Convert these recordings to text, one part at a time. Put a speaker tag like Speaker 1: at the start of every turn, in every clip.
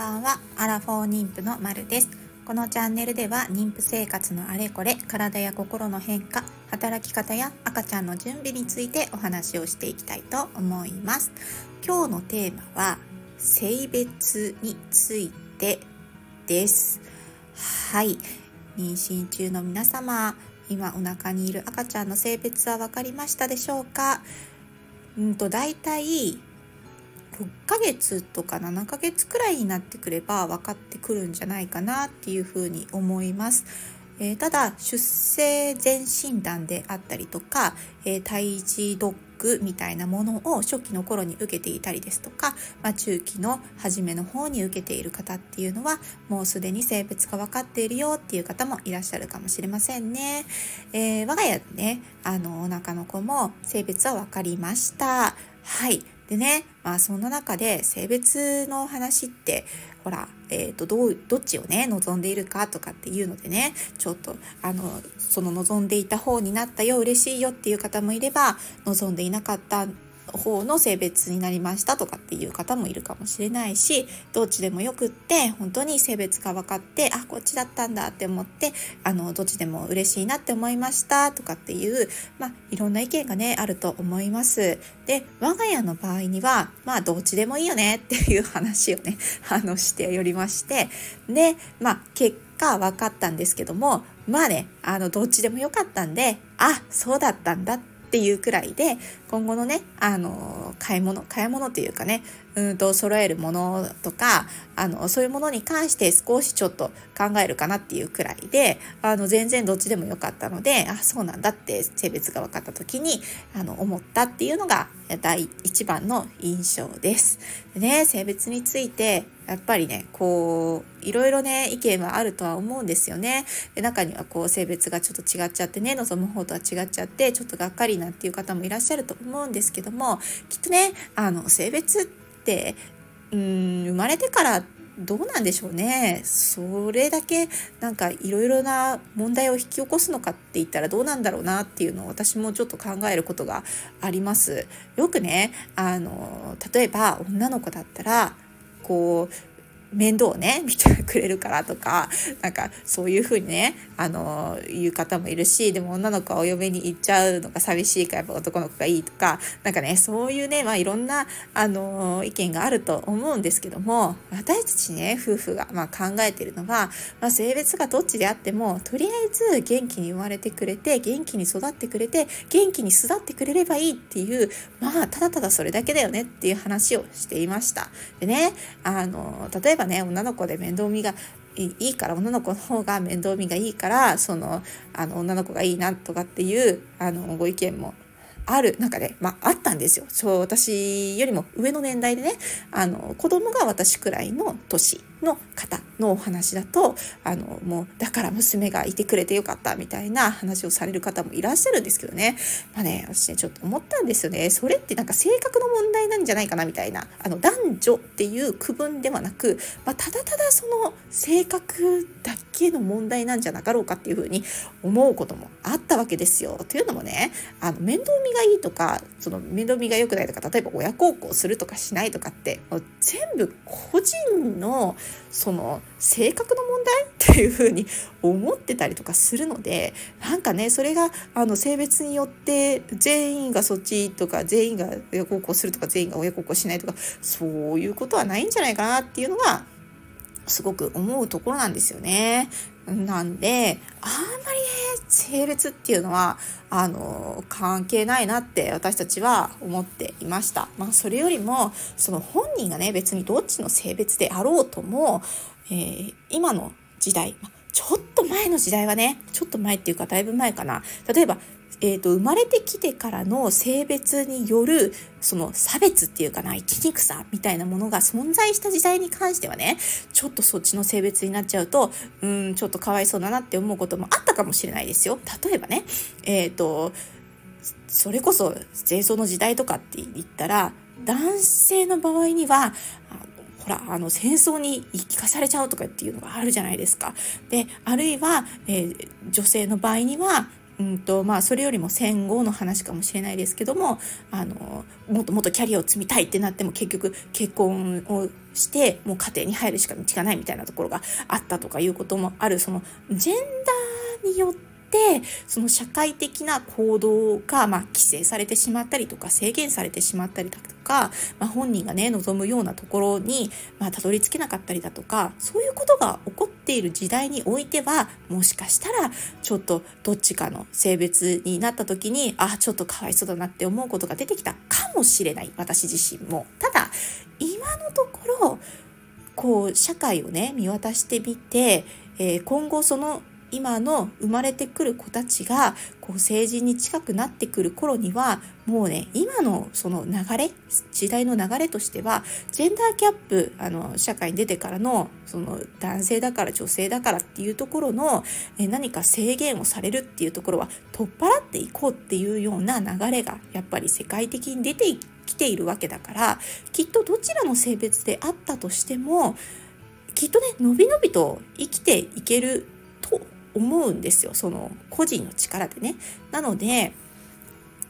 Speaker 1: ばんは。アラフォー妊婦のまるです。このチャンネルでは妊婦生活のあれこれ体や心の変化働き方や赤ちゃんの準備についてお話をしていきたいと思います。今日のテーマは性別についてです。はい。妊娠中の皆様今お腹にいる赤ちゃんの性別は分かりましたでしょうか？うんと大体6ヶ月とか7ヶ月くらいになってくれば分かってくるんじゃないかなっていうふうに思います。えー、ただ出生前診断であったりとか、えー、胎児ドックみたいなものを初期の頃に受けていたりですとか、まあ、中期の初めの方に受けている方っていうのはもうすでに性別が分かっているよっていう方もいらっしゃるかもしれませんね。えー、我が家ねあのお腹の子も性別は分かりました。はいでね、まあそんな中で性別の話って、ほら、えっ、ー、と、どう、どっちをね、望んでいるかとかっていうのでね、ちょっと、あの、その望んでいた方になったよ、嬉しいよっていう方もいれば、望んでいなかった方の性別になりましたとかっていう方もいるかもしれないしどっちでもよくって本当に性別が分かってあこっちだったんだって思ってあのどっちでも嬉しいなって思いましたとかっていう、まあ、いろんな意見がねあると思います。で我が家の場合にはまあどっちでもいいよねっていう話をね あのしておりましてでまあ結果分かったんですけどもまあねあのどっちでもよかったんであそうだったんだってっていうくらいで今後のねあの買い物買い物というかねうんと揃えるものとかあのそういうものに関して少しちょっと考えるかなっていうくらいであの全然どっちでもよかったのであそうなんだって性別が分かった時にあの思ったっていうのが第一番の印象です。でね性別についてやっぱりねこういろいろね意見はあるとは思うんですよね。で中にはこう性別がちょっと違っちゃってね望む方とは違っちゃってちょっとがっかりなっていう方もいらっしゃると思うんですけどもきっとねあの性別ってうん生まれてからどうなんでしょうねそれだけなんかいろいろな問題を引き起こすのかって言ったらどうなんだろうなっていうのを私もちょっと考えることがあります。よくねあの例えば女の子だったらこう面倒をね見てくれるからとかなんかそういう風にねあの言う方もいるしでも女の子はお嫁に行っちゃうのが寂しいからやっぱ男の子がいいとかなんかねそういうね、まあ、いろんなあの意見があると思うんですけども私たちね夫婦が、まあ、考えてるのは、まあ、性別がどっちであってもとりあえず元気に生まれてくれて元気に育ってくれて元気に育ってくれればいいっていうまあただただそれだけだよねっていう話をしていました。でねあの例えばばね女の子で面倒見がいいから女の子の方が面倒見がいいからそのあの女の子がいいなとかっていうあのご意見もある中で、まあ、あったんですよ。そう、私よりも上の年代でね、あの、子供が私くらいの年の方のお話だと、あの、もう、だから娘がいてくれてよかったみたいな話をされる方もいらっしゃるんですけどね。まあね、私ね、ちょっと思ったんですよね。それってなんか性格の問題なんじゃないかなみたいな、あの、男女っていう区分ではなく、まあ、ただただその性格だけの問題なんじゃなかろうかっていうふうに思うこともあったわけですよ。というのもね、あの、面倒見がいいとか、その面倒見が良くないとか、例えば親孝行するとかしないとかって、もう全部個人のその性格の問題っていうふうに思ってたりとかするのでなんかねそれがあの性別によって全員がそっちとか全員が親孝行するとか全員が親孝行しないとかそういうことはないんじゃないかなっていうのがすごく思うところなんですよね。なんであんまりね性別っていうのはあの関係ないなって私たちは思っていました。まあ、それよりもその本人がね別にどっちの性別であろうとも、えー、今の時代ちょっと前の時代はねちょっと前っていうかだいぶ前かな例えばえーと、生まれてきてからの性別によるその差別っていうかな生きにくさみたいなものが存在した時代に関してはねちょっとそっちの性別になっちゃうとうんちょっとかわいそうだなって思うこともあったかもしれないですよ。例えばねえっ、ー、とそれこそ戦争の時代とかって言ったら男性の場合にはほらあの戦争に生かされちゃうとかっていうのがあるじゃないですか。であるいは、えー、女性の場合にはうんとまあ、それよりも戦後の話かもしれないですけどもあのもっともっとキャリアを積みたいってなっても結局結婚をしてもう家庭に入るしか道がないみたいなところがあったとかいうこともある。そのジェンダーによってその社会的な行動が、まあ、規制されてしまったりとか制限されてしまったりだとか、まあ、本人がね望むようなところに、まあ、たどり着けなかったりだとかそういうことが起こっている時代においてはもしかしたらちょっとどっちかの性別になった時にあちょっとかわいそうだなって思うことが出てきたかもしれない私自身も。ただ今のところこう社会をね見渡してみて、えー、今後その今の生まれてくる子たちがこう成人に近くなってくる頃にはもうね今のその流れ時代の流れとしてはジェンダーギャップあの社会に出てからのその男性だから女性だからっていうところのえ何か制限をされるっていうところは取っ払っていこうっていうような流れがやっぱり世界的に出てきているわけだからきっとどちらの性別であったとしてもきっとねのびのびと生きていけると思うんですよその個人の力でね。なので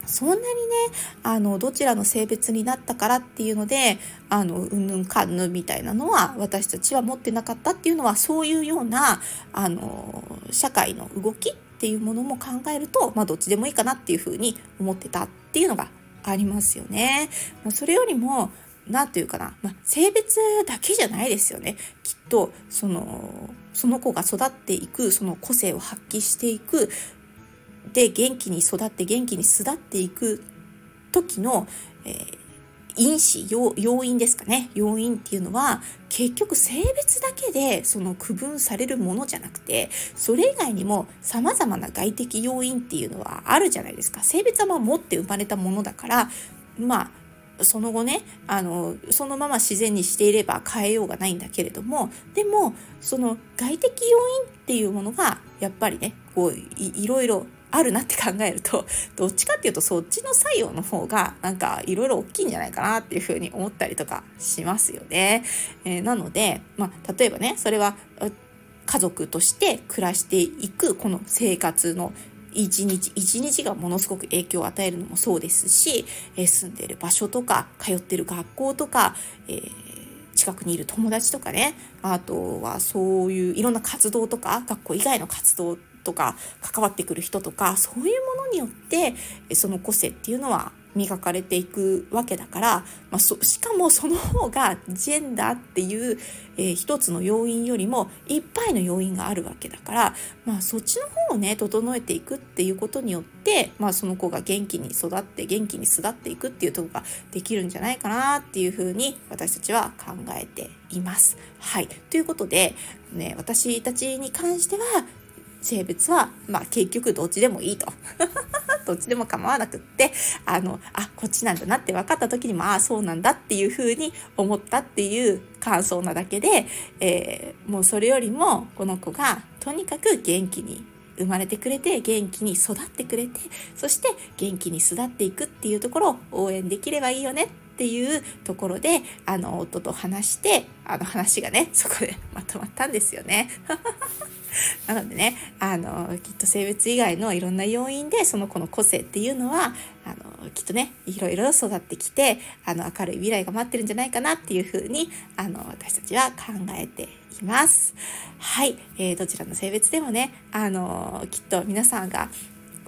Speaker 1: そんなにねあのどちらの性別になったからっていうのであのうんぬんかんぬんみたいなのは私たちは持ってなかったっていうのはそういうようなあの社会の動きっていうものも考えると、まあ、どっちでもいいかなっていうふうに思ってたっていうのがありますよね。それよりも何て言うかな、まあ、性別だけじゃないですよね。きっとそのその子が育っていくその個性を発揮していく。で元気に育って元気に巣立っていく時の、えー、因子要要因ですかね。要因っていうのは結局性別だけでその区分されるものじゃなくてそれ以外にも様々な外的要因っていうのはあるじゃないですか。性別はまあ持って生まれたものだからまあその後ねあのそのまま自然にしていれば変えようがないんだけれどもでもその外的要因っていうものがやっぱりねこういろいろあるなって考えると どっちかっていうとそっちの作用の方がなんかいろいろ大きいんじゃないかなっていうふうに思ったりとかしますよね。えー、なので、まあ、例えばねそれは家族として暮らしていくこの生活の一日一日がものすごく影響を与えるのもそうですし、え、住んでいる場所とか通ってる学校とか、えー、近くにいる友達とかねあとはそういういろんな活動とか学校以外の活動とか関わってくる人とかそういうものによってその個性っていうのは磨かれていくわけだから、まあ、しかもその方がジェンダーっていう、えー、一つの要因よりもいっぱいの要因があるわけだから、まあ、そっちの方をね整えていくっていうことによって、まあ、その子が元気に育って元気に巣立っていくっていうとこができるんじゃないかなっていうふうに私たちは考えています。はい、ということで、ね、私たちに関しては性別は、まあ、結局どっちでもいいと。どっちでも構わなくって、あの、あ、こっちなんだなって分かった時にも、ああ、そうなんだっていうふうに思ったっていう感想なだけで、えー、もうそれよりも、この子がとにかく元気に生まれてくれて元気に育ってくれてそして元気に育っていくっていうところを応援できればいいよね。っていうところであの夫と話してあの話がね そこでまとまったんですよね。なのでねあのきっと性別以外のいろんな要因でその子の個性っていうのはあのきっとねいろいろ育ってきてあの明るい未来が待ってるんじゃないかなっていうふうにあの私たちは考えています。はい、えー、どちらの性別でもねあのきっと皆さんが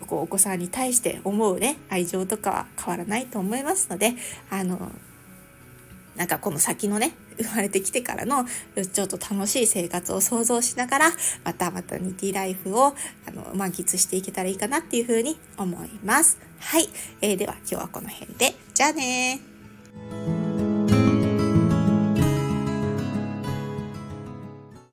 Speaker 1: こうお子さんに対して思うね愛情とかは変わらないと思いますのであのなんかこの先のね生まれてきてからのちょっと楽しい生活を想像しながらまたまたニティライフをあの満喫していけたらいいかなっていうふうに思います。はい、えー、では今日はこの辺で。じゃあね